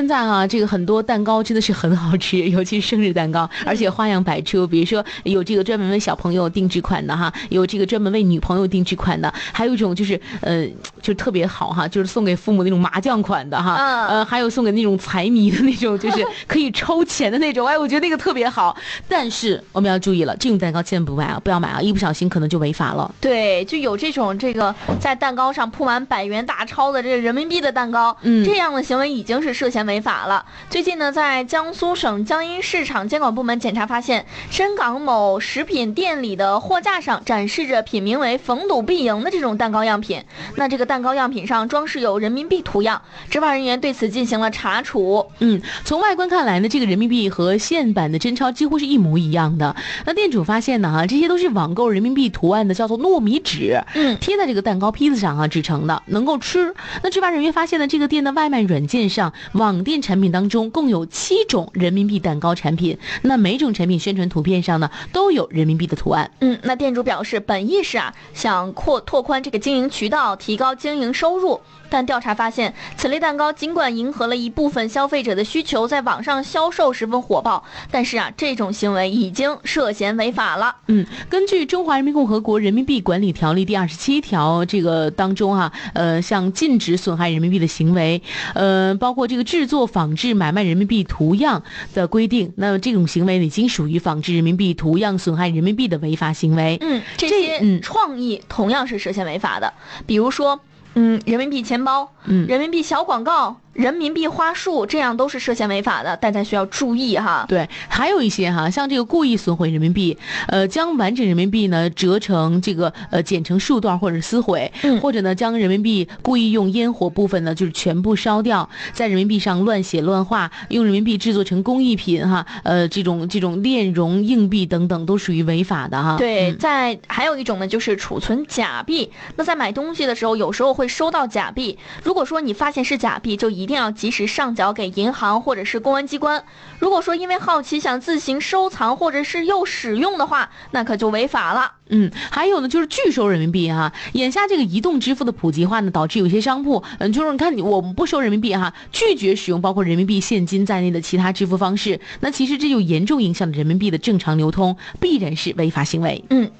现在啊，这个很多蛋糕真的是很好吃，尤其是生日蛋糕，而且花样百出。比如说有这个专门为小朋友定制款的哈，有这个专门为女朋友定制款的，还有一种就是呃，就特别好哈，就是送给父母那种麻将款的哈，呃，还有送给那种财迷的那种，就是 可以抽钱的那种。哎，我觉得那个特别好。但是我们要注意了，这种蛋糕千万不买啊，不要买啊，一不小心可能就违法了。对，就有这种这个在蛋糕上铺满百元大钞的这个人民币的蛋糕，嗯，这样的行为已经是涉嫌违法了。最近呢，在江苏省江阴市场监管部门检查发现，深港某食品店里的货架上展示着品名为“逢赌必赢”的这种蛋糕样品。那这个蛋糕样品上装饰有人民币图样，执法人员对此进行了查处。嗯，从外观看来呢，这个人民币和现版的真钞几乎是一模一样的。那店主发现呢，哈，这些都是网购人民币图案的，叫做糯米纸，嗯，贴在这个蛋糕坯子上啊制成的，能够吃。那执法人员发现呢，这个店的外卖软件上网店产品当中。共有七种人民币蛋糕产品，那每种产品宣传图片上呢都有人民币的图案。嗯，那店主表示，本意是啊想扩拓宽这个经营渠道，提高经营收入。但调查发现，此类蛋糕尽管迎合了一部分消费者的需求，在网上销售十分火爆，但是啊，这种行为已经涉嫌违法了。嗯，根据《中华人民共和国人民币管理条例》第二十七条，这个当中哈，呃，像禁止损害人民币的行为，呃，包括这个制作、仿制、买卖人民币图样的规定，那么这种行为已经属于仿制人民币图样、损害人民币的违法行为。嗯，这些创意同样是涉嫌违法的，比如说。嗯，人民币钱包，嗯，人民币小广告。人民币花束这样都是涉嫌违法的，大家需要注意哈。对，还有一些哈，像这个故意损毁人民币，呃，将完整人民币呢折成这个呃剪成数段或者撕毁，或者呢将人民币故意用烟火部分呢就是全部烧掉，在人民币上乱写乱画，用人民币制作成工艺品哈，呃，这种这种炼融硬币等等都属于违法的哈。对，在还有一种呢就是储存假币，那在买东西的时候有时候会收到假币，如果说你发现是假币，就一。定要及时上缴给银行或者是公安机关。如果说因为好奇想自行收藏或者是又使用的话，那可就违法了。嗯，还有呢，就是拒收人民币哈。眼下这个移动支付的普及化呢，导致有些商铺，嗯，就是你看你我们不收人民币哈，拒绝使用包括人民币现金在内的其他支付方式，那其实这就严重影响了人民币的正常流通，必然是违法行为。嗯。